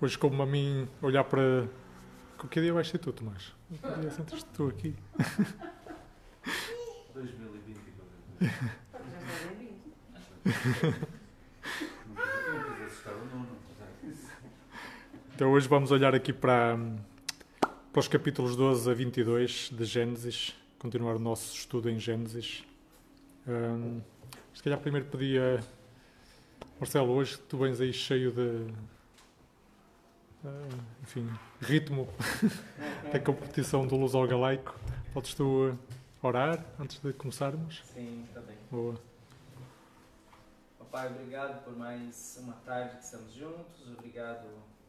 hoje como a mim olhar para. Que dia vais ser tu, Tomás? Que dia sentas tu aqui? 2020. Então hoje vamos olhar aqui para, para os capítulos 12 a 22 de Gênesis, continuar o nosso estudo em Gênesis. Um, se calhar primeiro pedia, Marcelo, hoje tu vens aí cheio de, enfim, ritmo da competição do Luz ao Galaico. Podes tu orar antes de começarmos? Sim, está bem. Boa. Pai, obrigado por mais uma tarde que estamos juntos. Obrigado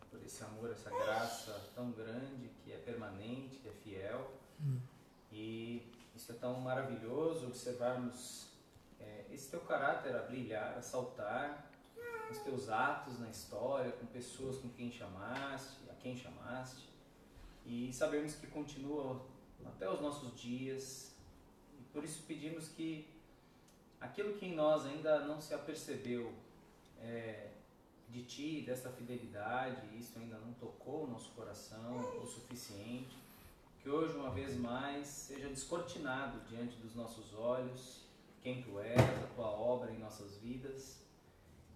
por esse amor, essa graça tão grande que é permanente, que é fiel. Hum. E isso é tão maravilhoso observarmos é, esse teu caráter a brilhar, a saltar, os teus atos na história, com pessoas com quem chamaste, a quem chamaste. E sabemos que continua até os nossos dias. E por isso pedimos que aquilo que em nós ainda não se apercebeu é, de ti, dessa fidelidade, isso ainda não tocou o nosso coração o suficiente, que hoje, uma vez mais, seja descortinado diante dos nossos olhos quem tu és, a tua obra em nossas vidas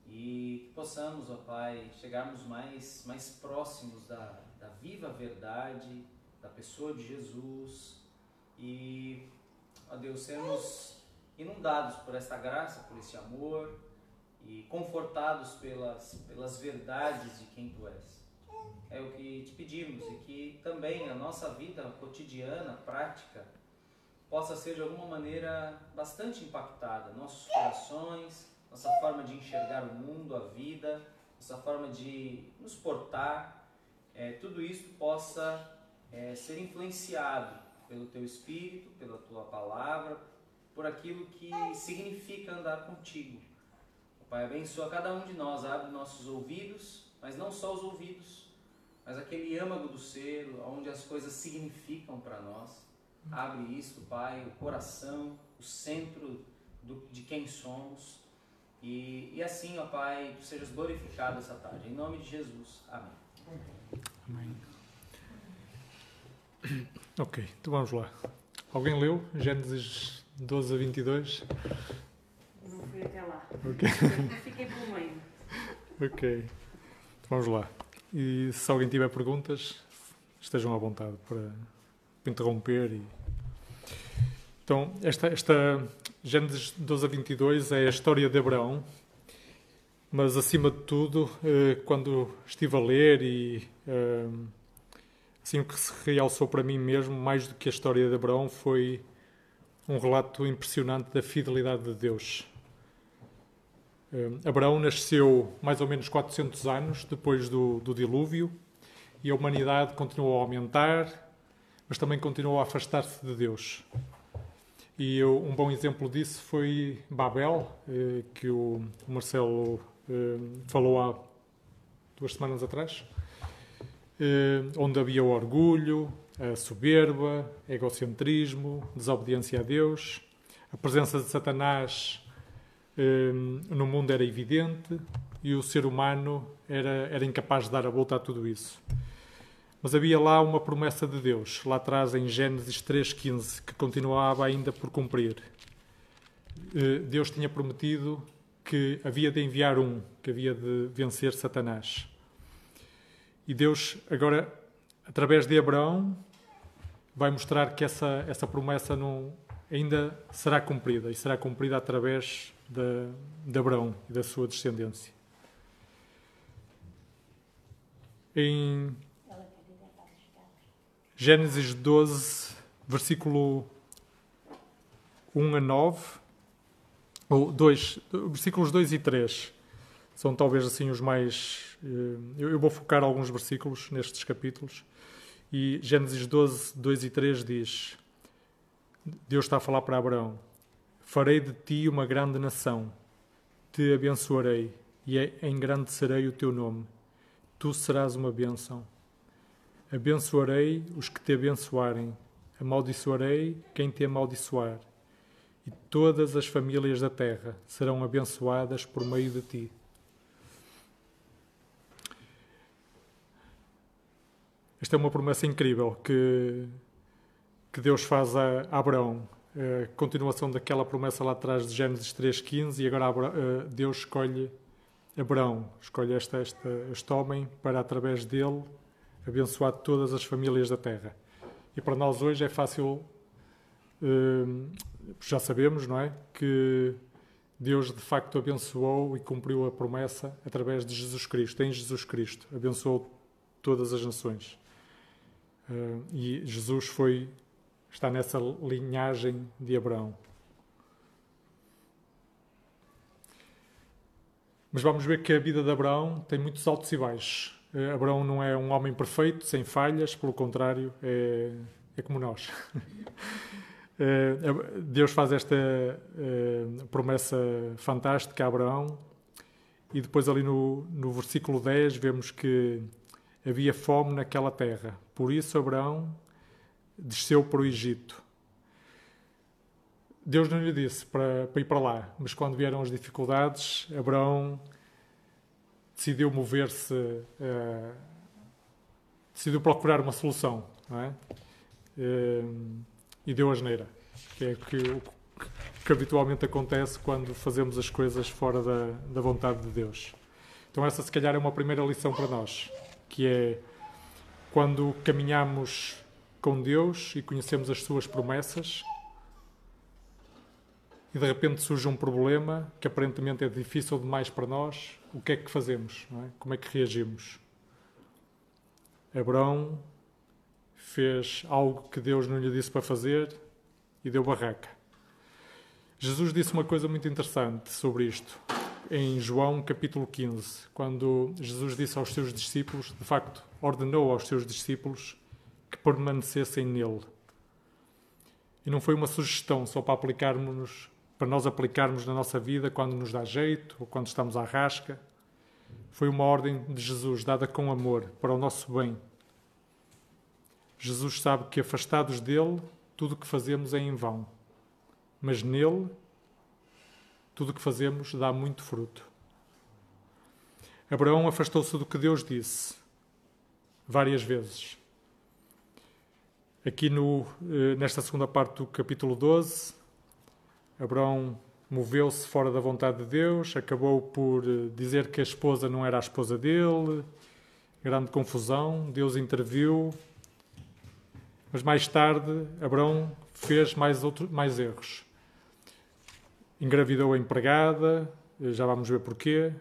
e possamos, ó Pai, chegarmos mais, mais próximos da, da viva verdade, da pessoa de Jesus e, ó Deus, sermos inundados por esta graça, por esse amor e confortados pelas, pelas verdades de quem Tu és. É o que te pedimos e que também a nossa vida cotidiana, prática, possa ser de alguma maneira bastante impactada. Nossos corações, nossa forma de enxergar o mundo, a vida, nossa forma de nos portar, é, tudo isso possa é, ser influenciado pelo Teu Espírito, pela Tua palavra, por aquilo que significa andar contigo. O Pai abençoa cada um de nós, abre nossos ouvidos, mas não só os ouvidos, mas aquele âmago do ser, onde as coisas significam para nós. Abre isso, Pai, o coração, o centro do, de quem somos. E, e assim, ó Pai, tu sejas glorificado essa tarde. Em nome de Jesus. Amém. Amém. Ok, então vamos lá. Alguém leu Gênesis 12 a 22? Não fui até lá. Ok. Fiquei pelo meio. Ok. Então vamos lá. E se alguém tiver perguntas, estejam à vontade para, para interromper. E... Então, esta, esta Gênesis 12 a 22 é a história de Abraão, mas acima de tudo, eh, quando estive a ler e eh, assim o que se realçou para mim mesmo, mais do que a história de Abraão, foi um relato impressionante da fidelidade de Deus. Eh, Abraão nasceu mais ou menos 400 anos depois do, do dilúvio e a humanidade continuou a aumentar, mas também continuou a afastar-se de Deus. E eu, um bom exemplo disso foi Babel, eh, que o Marcelo eh, falou há duas semanas atrás, onde havia o orgulho, a soberba, egocentrismo, desobediência a Deus. A presença de Satanás no mundo era evidente e o ser humano era, era incapaz de dar a volta a tudo isso. Mas havia lá uma promessa de Deus, lá atrás em Gênesis 3,15, que continuava ainda por cumprir. Uh, Deus tinha prometido que havia de enviar um, que havia de vencer Satanás. E Deus agora através de Abraão, vai mostrar que essa, essa promessa não, ainda será cumprida e será cumprida através de, de Abraão e da sua descendência. Em Gênesis 12, versículo 1 a 9, ou 2, versículos 2 e 3, são talvez assim os mais. Eh, eu vou focar alguns versículos nestes capítulos. E Gênesis 12, 2 e 3 diz: Deus está a falar para Abraão: Farei de ti uma grande nação, te abençoarei e engrandecerei o teu nome. Tu serás uma bênção. Abençoarei os que te abençoarem, amaldiçoarei quem te amaldiçoar, e todas as famílias da terra serão abençoadas por meio de ti. esta é uma promessa incrível que, que Deus faz a, Abraão. A continuação daquela promessa lá atrás de Gênesis 3.15 e agora eh, Deus escolhe Abraão, escolhe esta, este homem para, através dele, abençoar todas as famílias da terra. E para nós hoje é fácil, eh, já sabemos, não é? Que Deus de facto abençoou e cumpriu a promessa através de Jesus Cristo, em Jesus Cristo. Abençoou todas as nações. Uh, e Jesus foi está nessa linhagem de Abraão. Mas vamos ver que a vida de Abraão tem muitos altos e baixos. Uh, Abraão não é um homem perfeito, sem falhas, pelo contrário, é, é como nós. uh, Deus faz esta promessa fantástica a Abraão, e depois, ali no, no versículo 10, vemos que havia fome naquela terra. Por isso, Abraão desceu para o Egito. Deus não lhe disse para, para ir para lá, mas quando vieram as dificuldades, Abraão decidiu mover-se, uh, decidiu procurar uma solução, não é? Uh, e deu a geneira, que é que, o que habitualmente acontece quando fazemos as coisas fora da, da vontade de Deus. Então essa se calhar é uma primeira lição para nós que é quando caminhamos com Deus e conhecemos as suas promessas e de repente surge um problema que aparentemente é difícil demais para nós, o que é que fazemos? É? Como é que reagimos? Abraão fez algo que Deus não lhe disse para fazer e deu barraca. Jesus disse uma coisa muito interessante sobre isto em João capítulo 15, quando Jesus disse aos seus discípulos, de facto, ordenou aos seus discípulos que permanecessem nele. E não foi uma sugestão só para aplicarmos, para nós aplicarmos na nossa vida quando nos dá jeito ou quando estamos à rasca. Foi uma ordem de Jesus dada com amor para o nosso bem. Jesus sabe que afastados dele, tudo o que fazemos é em vão. Mas nele tudo o que fazemos dá muito fruto. Abraão afastou-se do que Deus disse várias vezes. Aqui no, eh, nesta segunda parte do capítulo 12, Abraão moveu-se fora da vontade de Deus, acabou por eh, dizer que a esposa não era a esposa dele, grande confusão, Deus interviu, mas mais tarde Abraão fez mais, outro, mais erros engravidou a empregada, eh, já vamos ver porquê.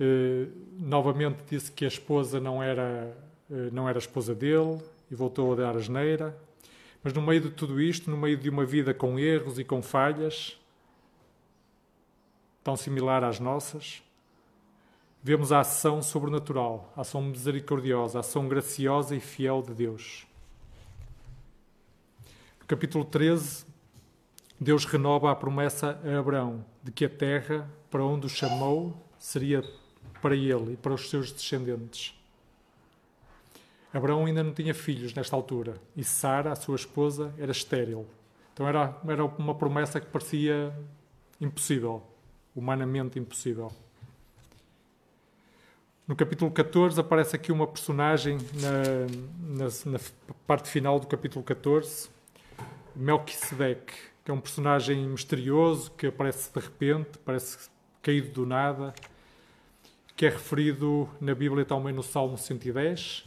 Uh, novamente disse que a esposa não era, uh, não era a esposa dele e voltou a dar asneira. Mas no meio de tudo isto, no meio de uma vida com erros e com falhas, tão similar às nossas, vemos a ação sobrenatural, a ação misericordiosa, a ação graciosa e fiel de Deus. No capítulo 13, Deus renova a promessa a Abraão de que a terra para onde o chamou seria para ele e para os seus descendentes. Abraão ainda não tinha filhos nesta altura e Sara, a sua esposa, era estéril. Então era, era uma promessa que parecia impossível, humanamente impossível. No capítulo 14 aparece aqui uma personagem na, na, na parte final do capítulo 14, Melquisedeque que é um personagem misterioso que aparece de repente, parece caído do nada, que é referido na Bíblia também no Salmo 110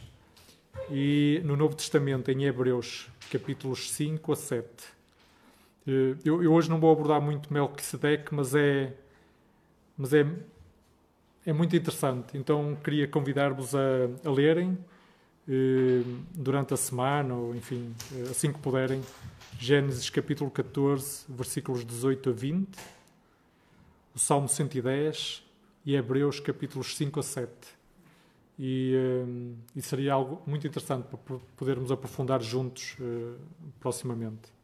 e no Novo Testamento, em Hebreus, capítulos 5 a 7. Eh, eu, eu hoje não vou abordar muito Melquisedeque, mas é, mas é, é muito interessante. Então queria convidar-vos a, a lerem eh, durante a semana, ou enfim, eh, assim que puderem, Gênesis capítulo 14, versículos 18 a 20, o Salmo 110 e Hebreus capítulos 5 a 7. E, uh, e seria algo muito interessante para podermos aprofundar juntos uh, proximamente.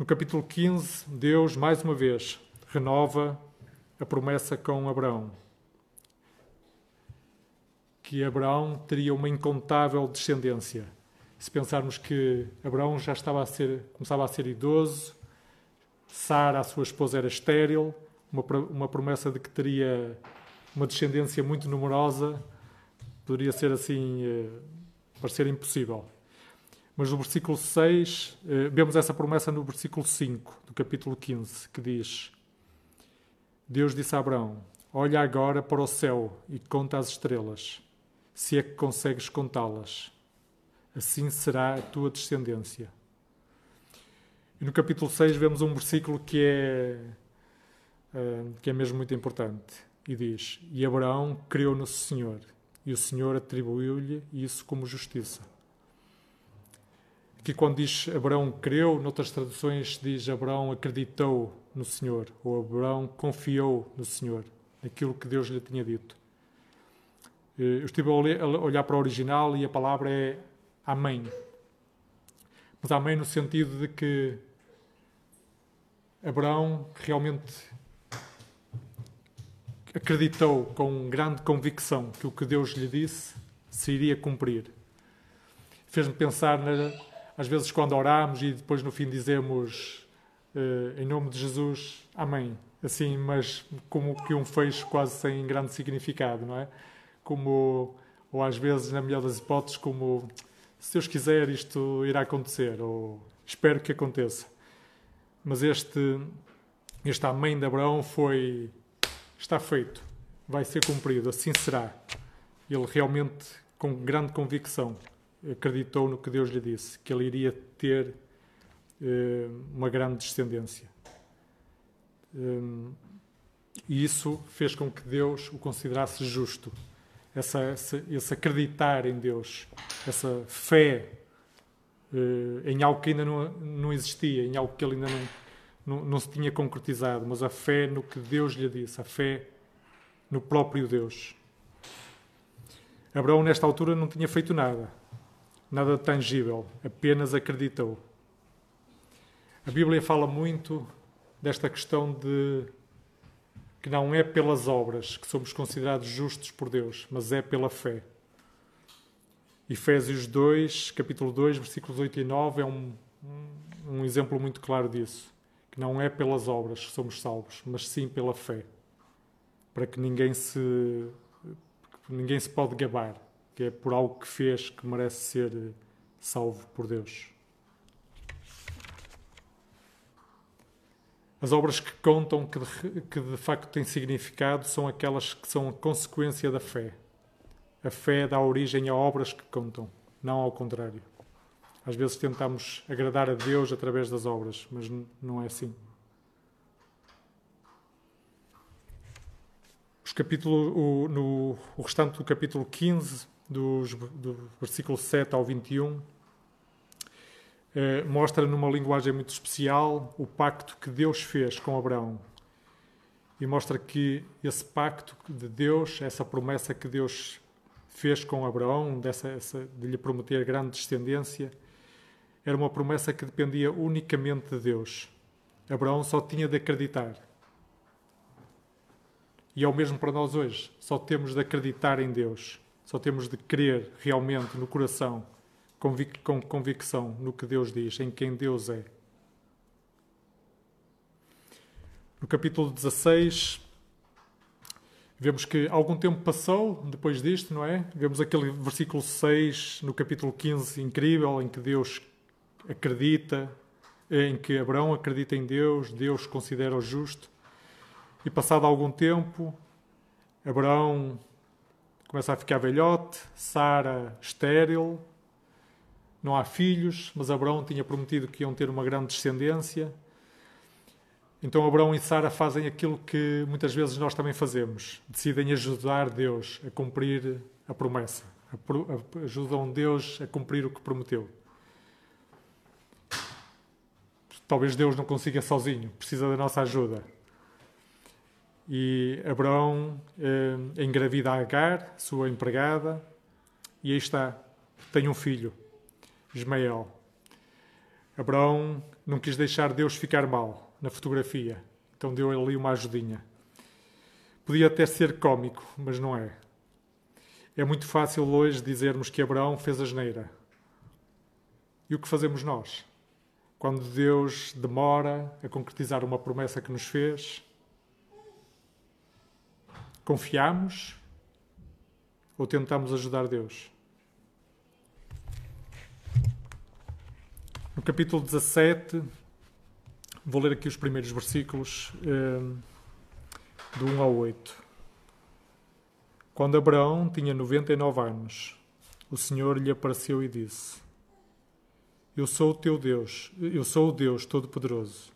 No capítulo 15, Deus, mais uma vez, renova a promessa com Abraão que Abraão teria uma incontável descendência. Se pensarmos que Abraão já estava a ser, começava a ser idoso, Sara, a sua esposa, era estéril, uma, uma promessa de que teria uma descendência muito numerosa poderia ser assim, eh, parecer impossível. Mas no versículo 6, eh, vemos essa promessa no versículo 5 do capítulo 15, que diz: Deus disse a Abraão: Olha agora para o céu e conta as estrelas, se é que consegues contá-las. Assim será a tua descendência. E no capítulo 6 vemos um versículo que é, eh, que é mesmo muito importante. E diz: E Abraão creu no Senhor, e o Senhor atribuiu-lhe isso como justiça. Aqui, quando diz Abraão creu, noutras traduções diz Abraão acreditou no Senhor, ou Abraão confiou no Senhor, naquilo que Deus lhe tinha dito. Eh, eu estive a olhar para o original e a palavra é Amém. Mas Amém no sentido de que Abraão realmente acreditou com grande convicção que o que Deus lhe disse se iria cumprir. Fez-me pensar, na, às vezes, quando oramos e depois no fim dizemos uh, em nome de Jesus, Amém. Assim, mas como que um fecho quase sem grande significado, não é? Como, ou às vezes, na melhor das hipóteses, como se Deus quiser, isto irá acontecer, ou espero que aconteça. Mas este, este Amém de Abraão foi está feito, vai ser cumprido, assim será. Ele realmente, com grande convicção, acreditou no que Deus lhe disse, que ele iria ter eh, uma grande descendência. Um, e isso fez com que Deus o considerasse justo. Essa, essa, esse acreditar em Deus, essa fé uh, em algo que ainda não, não existia, em algo que ele ainda não, não, não se tinha concretizado, mas a fé no que Deus lhe disse, a fé no próprio Deus. Abraão, nesta altura, não tinha feito nada, nada tangível, apenas acreditou. A Bíblia fala muito desta questão de que não é pelas obras que somos considerados justos por Deus, mas é pela fé. Efésios 2, capítulo 2, versículos 8 e 9 é um, um exemplo muito claro disso que não é pelas obras que somos salvos, mas sim pela fé. Para que ninguém se ninguém se pode gabar, que é por algo que fez que merece ser salvo por Deus. As obras que contam, que de, que de facto têm significado, são aquelas que são a consequência da fé. A fé dá origem a obras que contam, não ao contrário. Às vezes tentamos agradar a Deus através das obras, mas não é assim. Os capítulo, o, no, o restante do capítulo 15, dos, do versículo 7 ao 21, eh, mostra numa linguagem muito especial o pacto que Deus fez com Abraão. E mostra que esse pacto de Deus, essa promessa que Deus fez com Abraão, dessa, essa, de lhe prometer grande descendência, era uma promessa que dependia unicamente de Deus. Abraão só tinha de acreditar. E é o mesmo para nós hoje. Só temos de acreditar em Deus. Só temos de crer realmente no coração, com convicção no que Deus diz, em quem Deus é. No capítulo 16, vemos que algum tempo passou depois disto, não é? Vemos aquele versículo 6 no capítulo 15 incrível, em que Deus acredita, em que Abraão acredita em Deus, Deus considera-o justo. E passado algum tempo, Abraão começa a ficar velhote, Sara estéril, não há filhos, mas Abraão tinha prometido que iam ter uma grande descendência. Então Abraão e Sara fazem aquilo que muitas vezes nós também fazemos, decidem ajudar Deus a cumprir a promessa, ajudam Deus a cumprir o que prometeu. talvez Deus não consiga sozinho, precisa da nossa ajuda. E Abraão eh, engravida Agar, sua empregada, e aí está, tem um filho, Ismael. Abraão não quis deixar Deus ficar mal na fotografia, então deu ali uma ajudinha. Podia até ser cômico, mas não é. É muito fácil hoje dizermos que Abraão fez a geneira. E o que fazemos nós? quando Deus demora a concretizar uma promessa que nos fez, Confiamos ou tentamos ajudar Deus? No capítulo 17, vou ler aqui os primeiros versículos, eh, do 1 ao 8. Quando Abraão tinha 99 anos, o Senhor lhe apareceu e disse: Eu sou o teu Deus, eu sou o Deus Todo-Poderoso.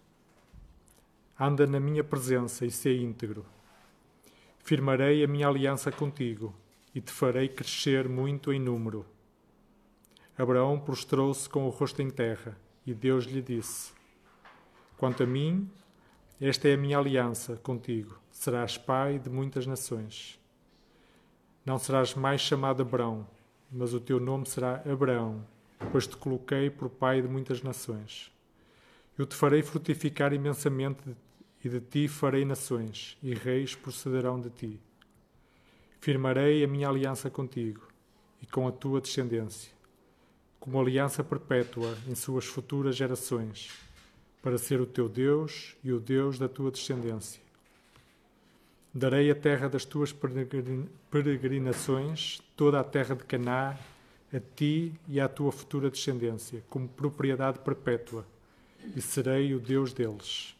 Anda na minha presença e sê íntegro. Firmarei a minha aliança contigo e te farei crescer muito em número. Abraão prostrou-se com o rosto em terra e Deus lhe disse: Quanto a mim, esta é a minha aliança contigo. Serás pai de muitas nações. Não serás mais chamado Abraão, mas o teu nome será Abraão, pois te coloquei por pai de muitas nações. Eu te farei frutificar imensamente e de ti farei nações, e reis procederão de ti. Firmarei a minha aliança contigo e com a tua descendência como aliança perpétua em suas futuras gerações, para ser o teu Deus e o Deus da tua descendência. Darei a terra das tuas peregrinações, toda a terra de Caná, a ti e à tua futura descendência, como propriedade perpétua, e serei o Deus deles.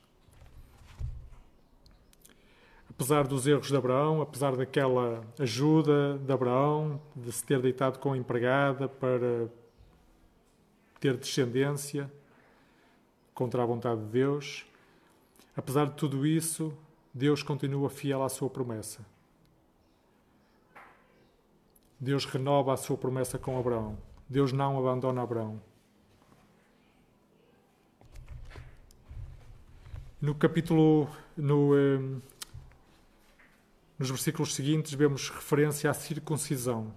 Apesar dos erros de Abraão, apesar daquela ajuda de Abraão, de se ter deitado com a empregada para ter descendência contra a vontade de Deus. Apesar de tudo isso, Deus continua fiel à sua promessa. Deus renova a sua promessa com Abraão. Deus não abandona Abraão. No capítulo, no, eh, nos versículos seguintes, vemos referência à circuncisão.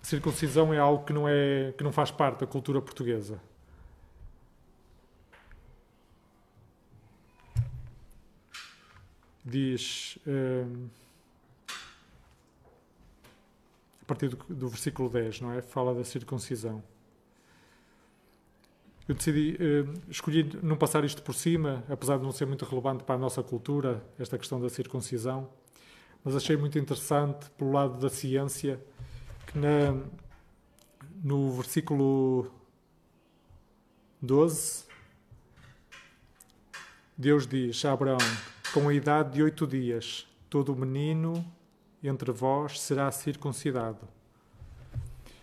A circuncisão é algo que não, é, que não faz parte da cultura portuguesa. Diz, um, a partir do, do, versículo 10, não é? Fala da circuncisão. Eu decidi, uh, escolhi não passar isto por cima, apesar de não ser muito relevante para a nossa cultura, esta questão da circuncisão, mas achei muito interessante, pelo lado da ciência, na, no versículo 12, Deus diz a Abraão: Com a idade de oito dias, todo menino entre vós será circuncidado.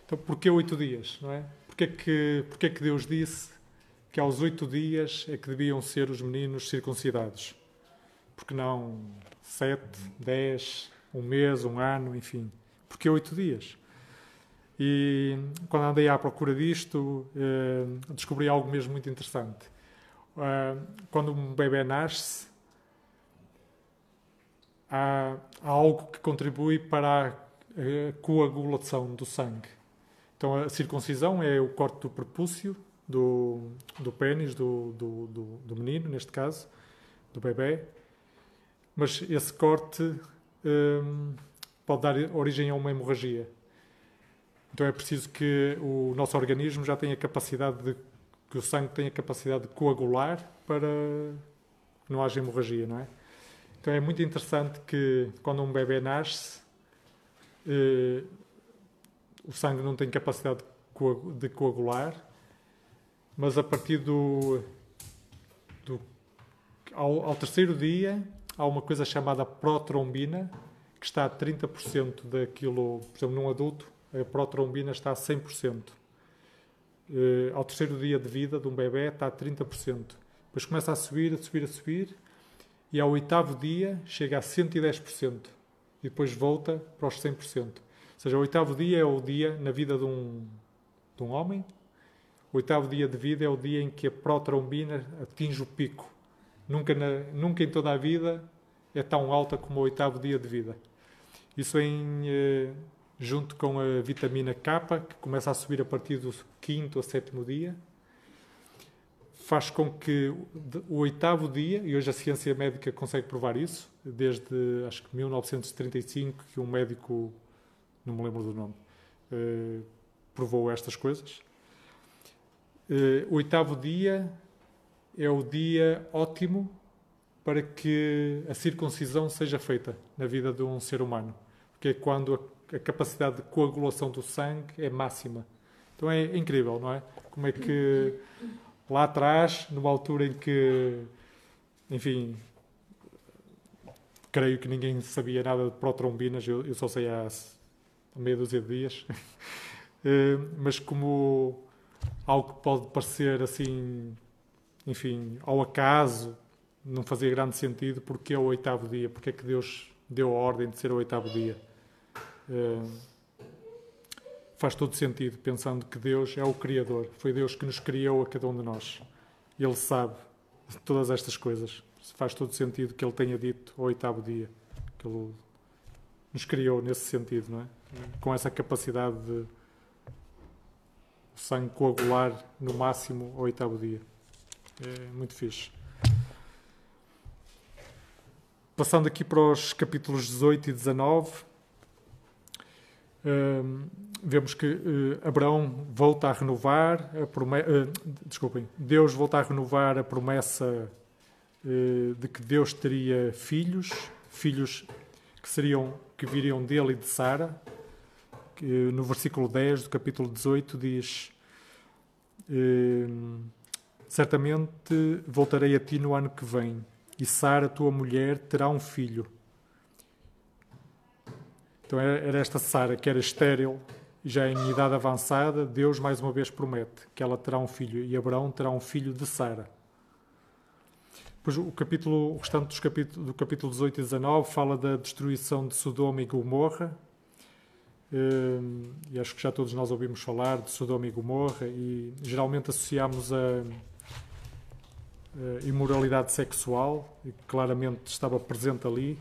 Então, porquê oito dias? Não é? Porquê que, porquê que Deus disse que aos oito dias é que deviam ser os meninos circuncidados? Porque não sete, dez, um mês, um ano, enfim? Porquê oito dias? E quando andei à procura disto, eh, descobri algo mesmo muito interessante. Eh, quando um bebê nasce, há, algo que contribui para a coagulação do sangue. Então, a circuncisão é o corte do prepúcio do, do pênis do, do, do, do menino, neste caso, do bebê. Mas esse corte um, pode dar origem a uma hemorragia. Então é preciso que o nosso organismo já tenha capacidade de que o sangue tenha capacidade de coagular para que não haja hemorragia, não é? Então é muito interessante que quando um bebê nasce, eh, o sangue não tem capacidade de coagular, mas a partir do, do ao, ao terceiro dia há uma coisa chamada protrombina que está a 30% daquilo, por exemplo, num adulto a protrombina está a 100%. Uh, ao terceiro dia de vida de um bebê está a 30%. Depois começa a subir, a subir, a subir, e ao oitavo dia chega a 110%. E depois volta para os 100%. Seja, o oitavo dia é o dia na vida de um, de um homem. O oitavo dia de vida é o dia em que a protrombina atinge o pico. Nunca, na, nunca em toda a vida é tão alta como o oitavo dia de vida. Isso em. Uh, junto com a vitamina K, que começa a subir a partir do quinto ou sétimo dia, faz com que o oitavo dia, e hoje a ciência médica consegue provar isso, desde acho que 1935, que um médico, não me lembro do nome, uh, provou estas coisas. Uh, oitavo dia é o dia ótimo para que a circuncisão seja feita na vida de um ser humano, porque é quando a, a capacidade de coagulação do sangue é máxima. Então é incrível, não é? Como é que lá atrás, numa altura em que, enfim, creio que ninguém sabia nada de protrombinas, eu, eu só sei há meia dúzia de dias, eh, mas como algo que pode parecer assim, enfim, ao acaso, não fazia grande sentido porque é o oitavo dia, porque é que Deus deu a ordem de ser o oitavo dia. Uh, faz todo sentido, pensando que Deus é o Criador, foi Deus que nos criou a cada um de nós. Ele sabe todas estas coisas. Faz todo sentido que Ele tenha dito o oitavo dia, que Ele nos criou nesse sentido, não é? Com essa capacidade de o sangue coagular no máximo ao oitavo dia. É muito fixe. Passando aqui para os capítulos 18 e 19, um, vemos que uh, Abraão volta a renovar a promessa. Uh, desculpem, Deus volta a renovar a promessa uh, de que Deus teria filhos, filhos que seriam que viriam dele e de Sara. Que, no versículo 10 do capítulo 18 diz: Certamente voltarei a ti no ano que vem e Sara, tua mulher, terá um filho. Então era esta Sara que era estéril, já em idade avançada, Deus mais uma vez promete que ela terá um filho e Abraão terá um filho de Sara. Depois o capítulo, o restante dos capítulos, do capítulo 18 e 19 fala da destruição de Sodoma e Gomorra. Hum, e acho que já todos nós ouvimos falar de Sodoma e Gomorra e geralmente associamos a uh, imoralidade sexual, e claramente estava presente ali.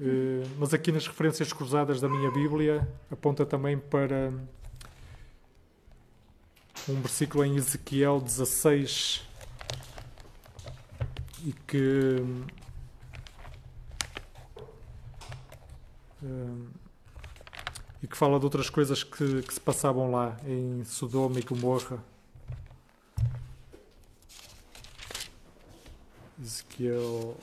Uh, mas aqui nas referências cruzadas da minha Bíblia aponta também para um versículo em Ezequiel 16 e que uh, e que fala de outras coisas que, que se passavam lá em Sodoma e Gomorra. Ezequiel.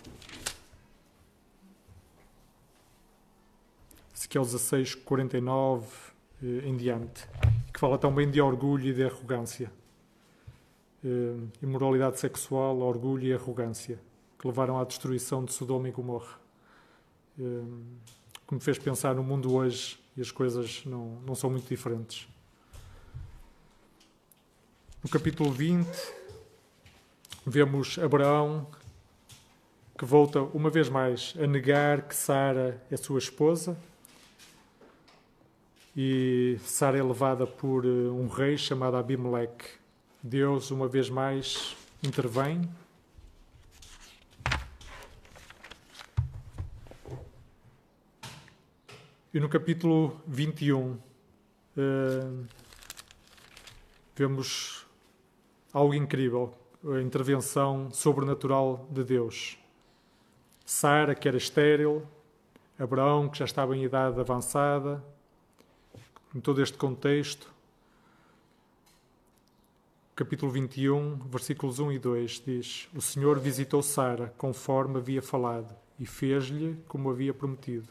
Ezequiel 16, 49 eh, em diante, que fala também de orgulho e de arrogância. Eh, imoralidade sexual, orgulho e arrogância, que levaram à destruição de Sodoma e Gomorra. Eh, que me fez pensar no mundo hoje e as coisas não, não são muito diferentes. No capítulo 20, vemos Abraão que volta uma vez mais a negar que Sara é sua esposa. E Sara é levada por eh, um rei chamado Abimeleque. Deus, uma vez mais, intervém. E no capítulo 21, uh, eh, vemos algo incrível a intervenção sobrenatural de Deus. Sara, que era estéril, Abraão, que já estava em idade avançada, em todo este contexto. Capítulo 21, versículos 1 e 2 diz: O Senhor visitou Sara conforme havia falado e fez-lhe como havia prometido.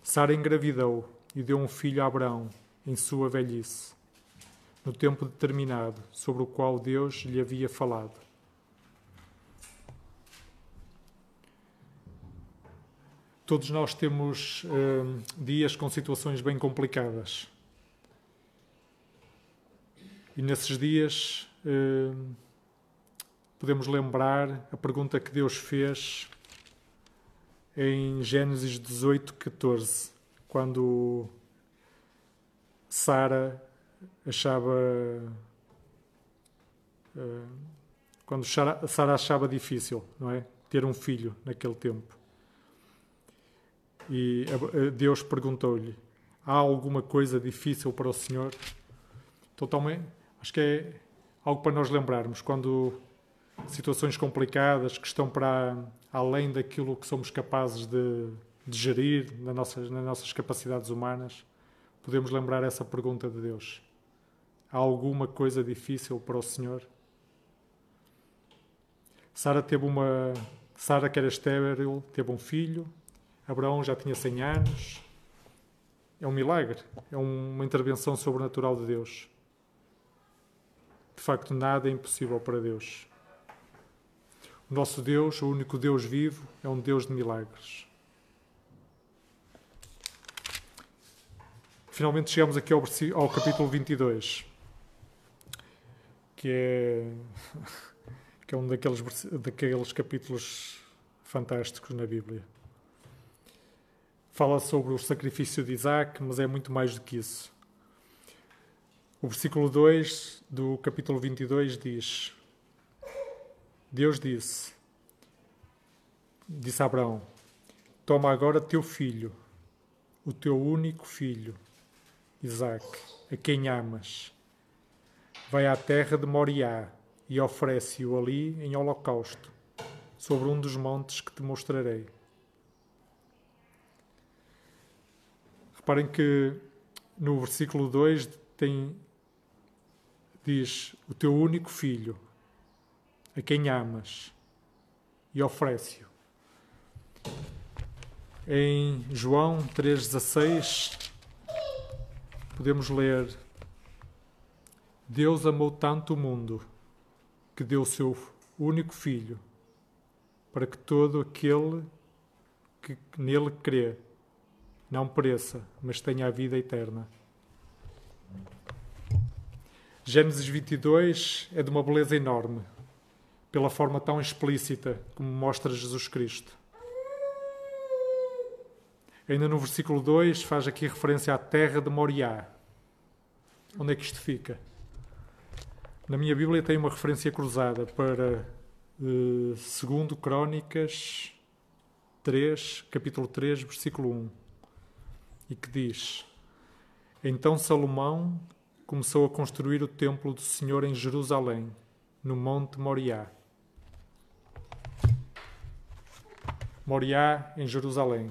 Sara engravidou e deu um filho a Abraão em sua velhice, no tempo determinado sobre o qual Deus lhe havia falado. Todos nós temos uh, dias com situações bem complicadas. E nesses dias uh, podemos lembrar a pergunta que Deus fez em Gênesis 18, 14, quando Sara achava. Uh, quando Sara achava difícil, não é? Ter um filho naquele tempo. E Deus perguntou-lhe: Há alguma coisa difícil para o Senhor? Também, acho que é algo para nós lembrarmos quando situações complicadas que estão para além daquilo que somos capazes de, de gerir nas nossas, nas nossas capacidades humanas, podemos lembrar essa pergunta de Deus: Há alguma coisa difícil para o Senhor? Sara teve uma, Sara, que era estéril, teve um filho. Abraão já tinha 100 anos. É um milagre, é uma intervenção sobrenatural de Deus. De facto, nada é impossível para Deus. O nosso Deus, o único Deus vivo, é um Deus de milagres. Finalmente chegamos aqui ao, ao capítulo 22, que é, que é um daqueles, daqueles capítulos fantásticos na Bíblia. Fala sobre o sacrifício de Isaac, mas é muito mais do que isso. O versículo 2 do capítulo 22 diz: Deus disse, disse a Abraão: Toma agora teu filho, o teu único filho, Isaac, a quem amas. Vai à terra de Moriá e oferece-o ali em holocausto, sobre um dos montes que te mostrarei. Reparem que no versículo 2 tem, diz: O teu único filho, a quem amas, e oferece-o. Em João 3,16, podemos ler: Deus amou tanto o mundo que deu o seu único filho, para que todo aquele que nele crê não pereça, mas tenha a vida eterna. Gênesis 22 é de uma beleza enorme pela forma tão explícita como mostra Jesus Cristo. Ainda no versículo 2 faz aqui referência à terra de Moriá. Onde é que isto fica? Na minha Bíblia tem uma referência cruzada para uh, segundo Crónicas 3, capítulo 3, versículo 1, e que diz: Então Salomão começou a construir o templo do Senhor em Jerusalém, no monte Moriá. Moriá, em Jerusalém.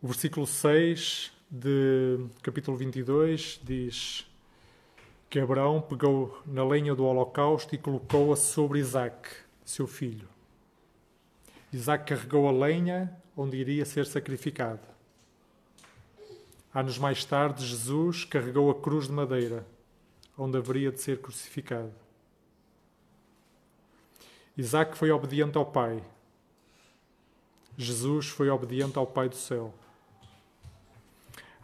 O versículo 6 de capítulo 22 diz que Abraão pegou na lenha do holocausto e colocou-a sobre Isaac, seu filho. Isaac carregou a lenha onde iria ser sacrificado. Anos mais tarde, Jesus carregou a cruz de madeira, onde haveria de ser crucificado. Isaac foi obediente ao Pai. Jesus foi obediente ao Pai do céu.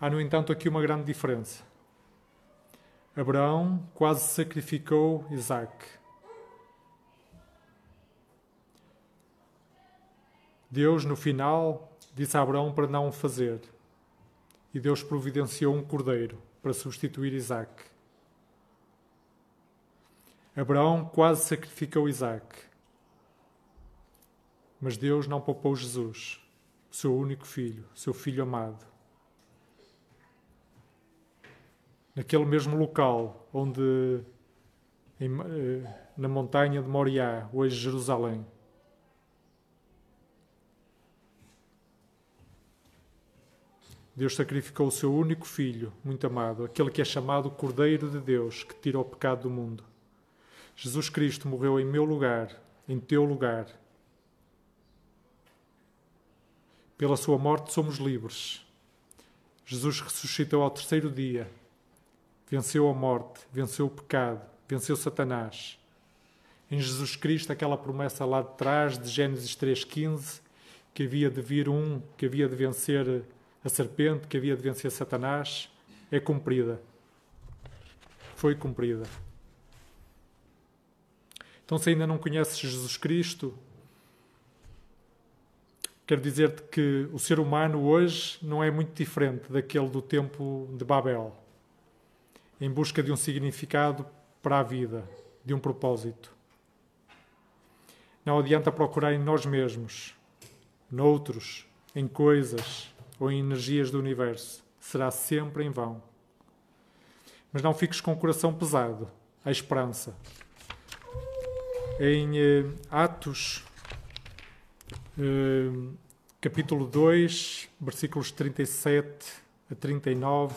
Há, no entanto, aqui uma grande diferença. Abraão quase sacrificou Isaac. Deus, no final, disse a Abraão para não o fazer. E Deus providenciou um cordeiro para substituir Isaac. Abraão quase sacrificou Isaac. Mas Deus não poupou Jesus, seu único filho, seu filho amado. Naquele mesmo local onde, eh, na montanha de Moriá, hoje Jerusalém, Deus sacrificou o seu único filho, muito amado, aquele que é chamado Cordeiro de Deus, que tira o pecado do mundo. Jesus Cristo morreu em meu lugar, em teu lugar, Pela sua morte somos livres. Jesus ressuscitou ao terceiro dia. Venceu a morte, venceu o pecado, venceu Satanás. Em Jesus Cristo, aquela promessa lá de trás de Gênesis 3,15, que havia de vir um, que havia de vencer a serpente, que havia de vencer Satanás, é cumprida. Foi cumprida. Então, se ainda não conheces Jesus Cristo, Quero dizer-te que o ser humano hoje não é muito diferente daquele do tempo de Babel, em busca de um significado para a vida, de um propósito. Não adianta procurar em nós mesmos, noutros, em coisas ou em energias do universo. Será sempre em vão. Mas não fiques com o coração pesado. Há esperança. Em eh, Atos Uh, capítulo 2, versículos 37 a 39.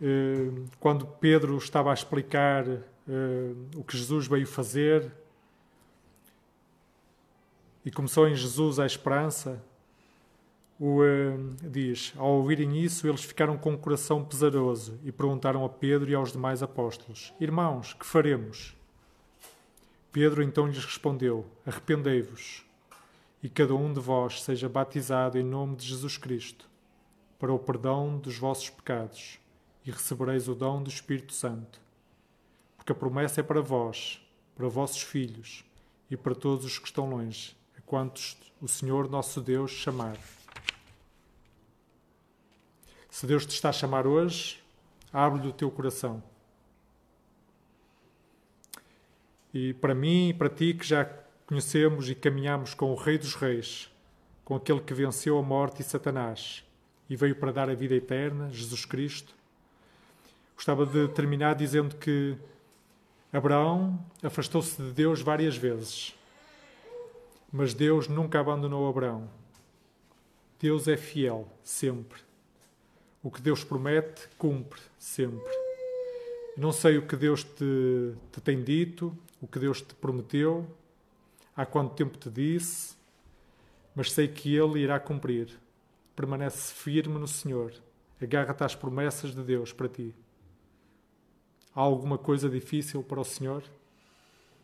eh, quando Pedro estava a explicar eh, o que Jesus veio fazer e começou em Jesus a esperança, o, eh, diz: Ao ouvirem isso, eles ficaram com o coração pesaroso e perguntaram a Pedro e aos demais apóstolos: Irmãos, que faremos? Pedro então lhes respondeu: Arrependei-vos e cada um de vós seja batizado em nome de Jesus Cristo, para o perdão dos vossos pecados, e recebereis o dom do Espírito Santo. Porque a promessa é para vós, para vossos filhos e para todos os que estão longe, a quantos o Senhor nosso Deus chamar. Se Deus te está a chamar hoje, abre-lhe o teu coração. E para mim e para ti que já conhecemos e caminhamos com o Rei dos Reis, com aquele que venceu a morte e Satanás e veio para dar a vida eterna, Jesus Cristo. Gostava de terminar dizendo que Abraão afastou-se de Deus várias vezes, mas Deus nunca abandonou Abraão. Deus é fiel, sempre. O que Deus promete, cumpre, sempre. Não sei o que Deus te, te tem dito, o que Deus te prometeu, há quanto tempo te disse, mas sei que Ele irá cumprir. Permanece firme no Senhor. Agarra-te às promessas de Deus para ti. Há alguma coisa difícil para o Senhor?